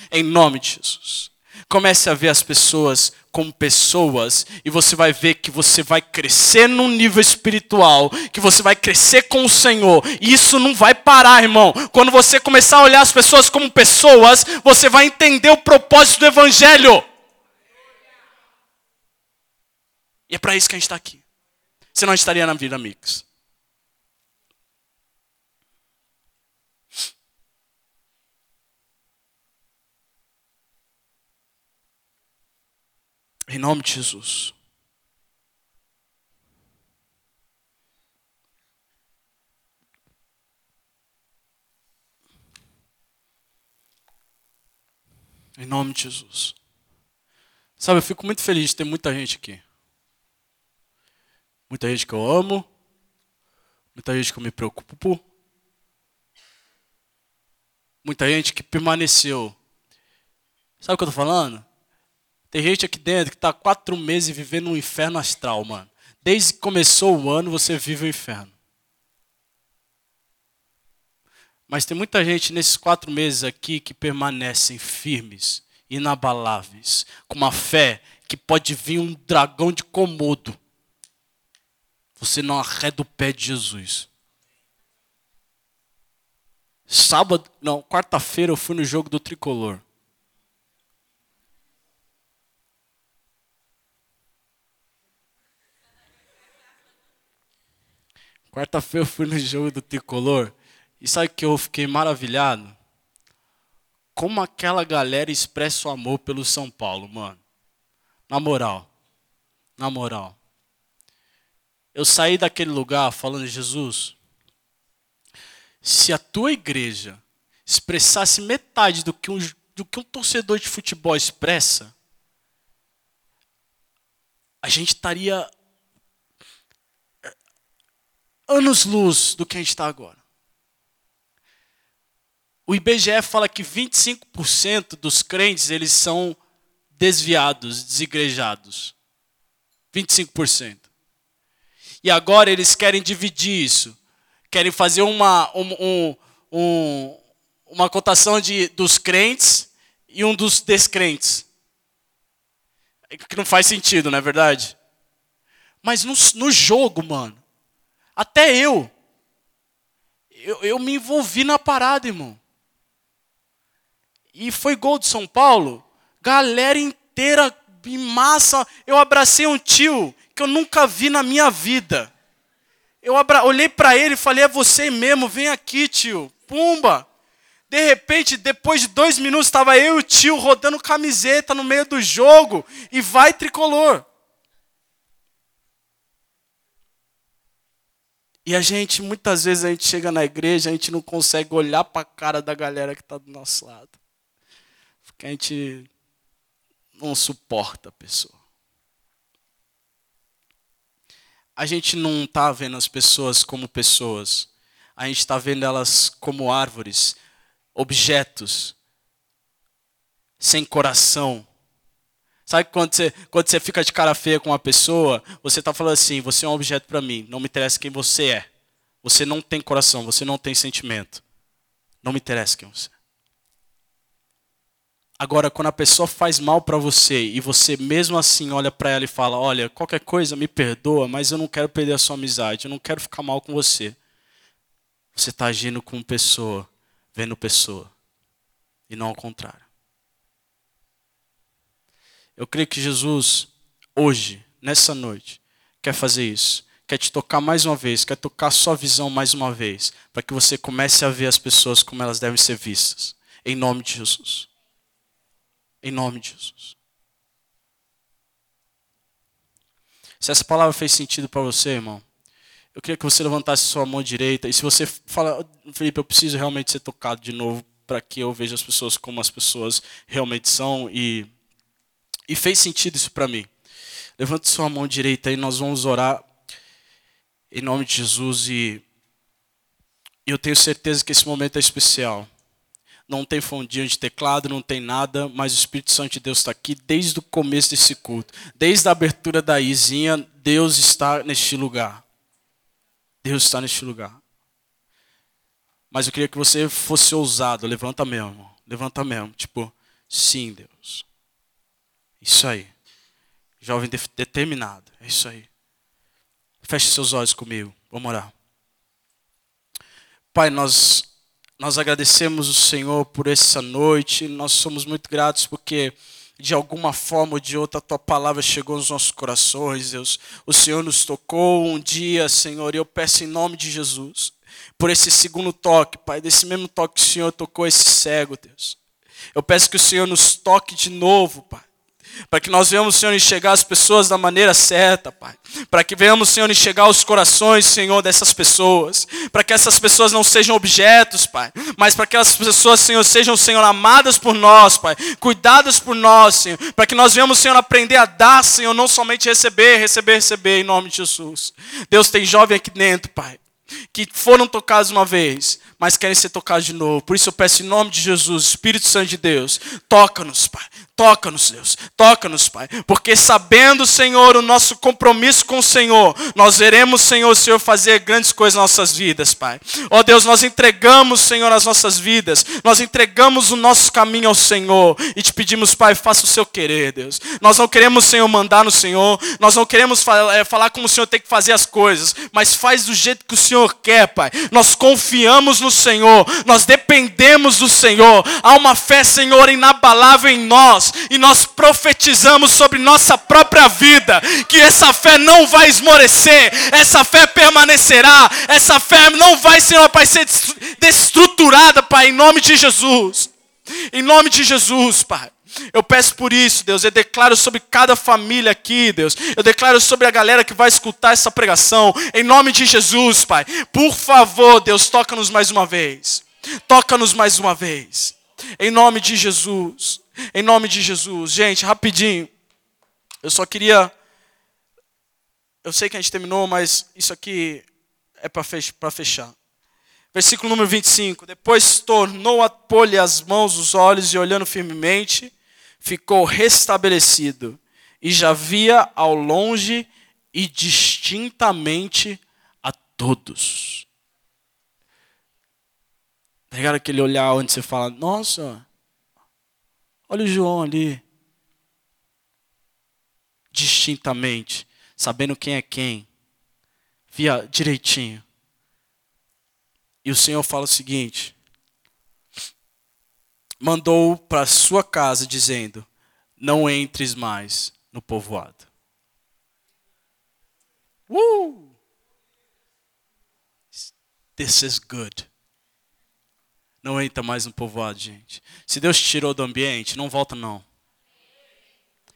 Em nome de Jesus. Comece a ver as pessoas como pessoas e você vai ver que você vai crescer num nível espiritual, que você vai crescer com o Senhor. E isso não vai parar, irmão. Quando você começar a olhar as pessoas como pessoas, você vai entender o propósito do evangelho. E é para isso que a gente está aqui. Senão a gente estaria na vida mix. Em nome de Jesus. Em nome de Jesus. Sabe, eu fico muito feliz de ter muita gente aqui. Muita gente que eu amo. Muita gente que eu me preocupo. Muita gente que permaneceu. Sabe o que eu estou falando? Tem gente aqui dentro que está quatro meses vivendo um inferno astral, mano. Desde que começou o ano, você vive o um inferno. Mas tem muita gente nesses quatro meses aqui que permanecem firmes, inabaláveis, com uma fé que pode vir um dragão de comodo. Você não arreda o pé de Jesus. Sábado, não, quarta-feira eu fui no jogo do tricolor. Quarta-feira eu fui no jogo do Tricolor e sabe que eu fiquei maravilhado? Como aquela galera expressa o amor pelo São Paulo, mano. Na moral. Na moral. Eu saí daquele lugar falando, Jesus, se a tua igreja expressasse metade do que um, do que um torcedor de futebol expressa, a gente estaria anos-luz do que a gente está agora. O IBGE fala que 25% dos crentes eles são desviados, desigrejados. 25%. E agora eles querem dividir isso. Querem fazer uma, um, um, um, uma cotação de, dos crentes e um dos descrentes. Que não faz sentido, não é verdade? Mas no, no jogo, mano, até eu. eu. Eu me envolvi na parada, irmão. E foi gol de São Paulo. Galera inteira em massa. Eu abracei um tio que eu nunca vi na minha vida. Eu olhei para ele e falei: É você mesmo, vem aqui, tio. Pumba! De repente, depois de dois minutos, estava eu e o tio rodando camiseta no meio do jogo e vai tricolor. E a gente, muitas vezes, a gente chega na igreja, a gente não consegue olhar para a cara da galera que está do nosso lado. Porque a gente não suporta a pessoa. A gente não está vendo as pessoas como pessoas. A gente está vendo elas como árvores, objetos, sem coração. Sabe quando você, quando você fica de cara feia com uma pessoa, você está falando assim: você é um objeto para mim, não me interessa quem você é. Você não tem coração, você não tem sentimento. Não me interessa quem você é. Agora, quando a pessoa faz mal para você e você mesmo assim olha para ela e fala: Olha, qualquer coisa me perdoa, mas eu não quero perder a sua amizade, eu não quero ficar mal com você. Você está agindo como pessoa, vendo pessoa, e não ao contrário. Eu creio que Jesus, hoje, nessa noite, quer fazer isso. Quer te tocar mais uma vez, quer tocar sua visão mais uma vez, para que você comece a ver as pessoas como elas devem ser vistas. Em nome de Jesus. Em nome de Jesus. Se essa palavra fez sentido para você, irmão, eu queria que você levantasse sua mão direita. E se você fala, Felipe, eu preciso realmente ser tocado de novo para que eu veja as pessoas como as pessoas realmente são e e fez sentido isso para mim. Levante sua mão direita e nós vamos orar em nome de Jesus e eu tenho certeza que esse momento é especial. Não tem fundinho de teclado, não tem nada, mas o Espírito Santo de Deus está aqui desde o começo desse culto. Desde a abertura da Izinha, Deus está neste lugar. Deus está neste lugar. Mas eu queria que você fosse ousado. Levanta mesmo. Levanta mesmo. Tipo, sim, Deus. Isso aí. Jovem determinado. É isso aí. Feche seus olhos comigo. Vamos orar. Pai, nós, nós agradecemos o Senhor por essa noite. Nós somos muito gratos porque, de alguma forma ou de outra, a tua palavra chegou nos nossos corações, Deus. O Senhor nos tocou um dia, Senhor, e eu peço em nome de Jesus, por esse segundo toque, Pai, desse mesmo toque que o Senhor tocou esse cego, Deus. Eu peço que o Senhor nos toque de novo, Pai para que nós venhamos, Senhor, enxergar as pessoas da maneira certa, Pai. Para que venhamos, Senhor, enxergar os corações, Senhor, dessas pessoas. Para que essas pessoas não sejam objetos, Pai. Mas para que essas pessoas, Senhor, sejam, Senhor, amadas por nós, Pai. Cuidadas por nós, Senhor. Para que nós venhamos, Senhor, aprender a dar, Senhor, não somente receber, receber, receber, em nome de Jesus. Deus tem jovem aqui dentro, Pai. Que foram tocados uma vez, mas querem ser tocados de novo. Por isso eu peço em nome de Jesus, Espírito Santo de Deus, toca-nos, Pai. Toca-nos, Deus. Toca-nos, Pai. Porque sabendo, Senhor, o nosso compromisso com o Senhor, nós veremos, Senhor, o Senhor fazer grandes coisas nas nossas vidas, Pai. Ó oh, Deus, nós entregamos, Senhor, as nossas vidas. Nós entregamos o nosso caminho ao Senhor. E te pedimos, Pai, faça o seu querer, Deus. Nós não queremos, Senhor, mandar no Senhor. Nós não queremos eh, falar como o Senhor tem que fazer as coisas. Mas faz do jeito que o Senhor quer, Pai. Nós confiamos no Senhor. Nós dependemos do Senhor. Há uma fé, Senhor, inabalável em nós e nós profetizamos sobre nossa própria vida que essa fé não vai esmorecer, essa fé permanecerá, essa fé não vai, Senhor, Pai, ser destruturada, Pai, em nome de Jesus. Em nome de Jesus, Pai. Eu peço por isso, Deus. Eu declaro sobre cada família aqui, Deus. Eu declaro sobre a galera que vai escutar essa pregação. Em nome de Jesus, Pai. Por favor, Deus, toca-nos mais uma vez. Toca-nos mais uma vez. Em nome de Jesus. Em nome de Jesus. Gente, rapidinho. Eu só queria. Eu sei que a gente terminou, mas isso aqui é para fechar. Versículo número 25. Depois tornou a pôr-lhe as mãos, os olhos, e olhando firmemente, ficou restabelecido. E já via ao longe e distintamente a todos. Pegaram aquele olhar onde você fala: Nossa, Olha o João ali. Distintamente, sabendo quem é quem. Via direitinho. E o Senhor fala o seguinte: mandou para sua casa dizendo: Não entres mais no povoado. Uh! This is good. Não entra mais no povoado, gente. Se Deus te tirou do ambiente, não volta não.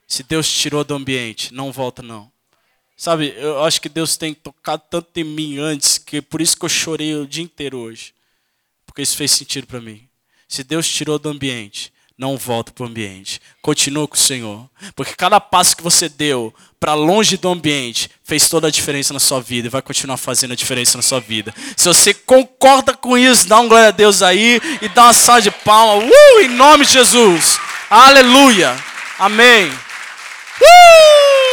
Se Deus te tirou do ambiente, não volta não. Sabe, eu acho que Deus tem tocado tanto em mim antes, que por isso que eu chorei o dia inteiro hoje. Porque isso fez sentido para mim. Se Deus tirou do ambiente, não volta para o ambiente. Continua com o Senhor. Porque cada passo que você deu para longe do ambiente fez toda a diferença na sua vida e vai continuar fazendo a diferença na sua vida. Se você concorda com isso, dá um glória a Deus aí e dá uma salva de palma. Uh, em nome de Jesus. Aleluia. Amém. Uh!